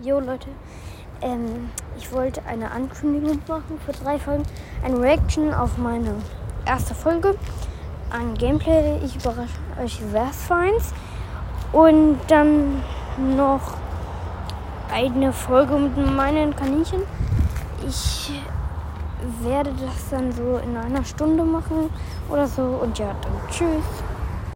Jo Leute, ähm, ich wollte eine Ankündigung machen für drei Folgen. Eine Reaction auf meine erste Folge. Ein Gameplay, ich überrasche euch, wer es. Und dann noch eine Folge mit meinen Kaninchen. Ich werde das dann so in einer Stunde machen oder so. Und ja, dann tschüss.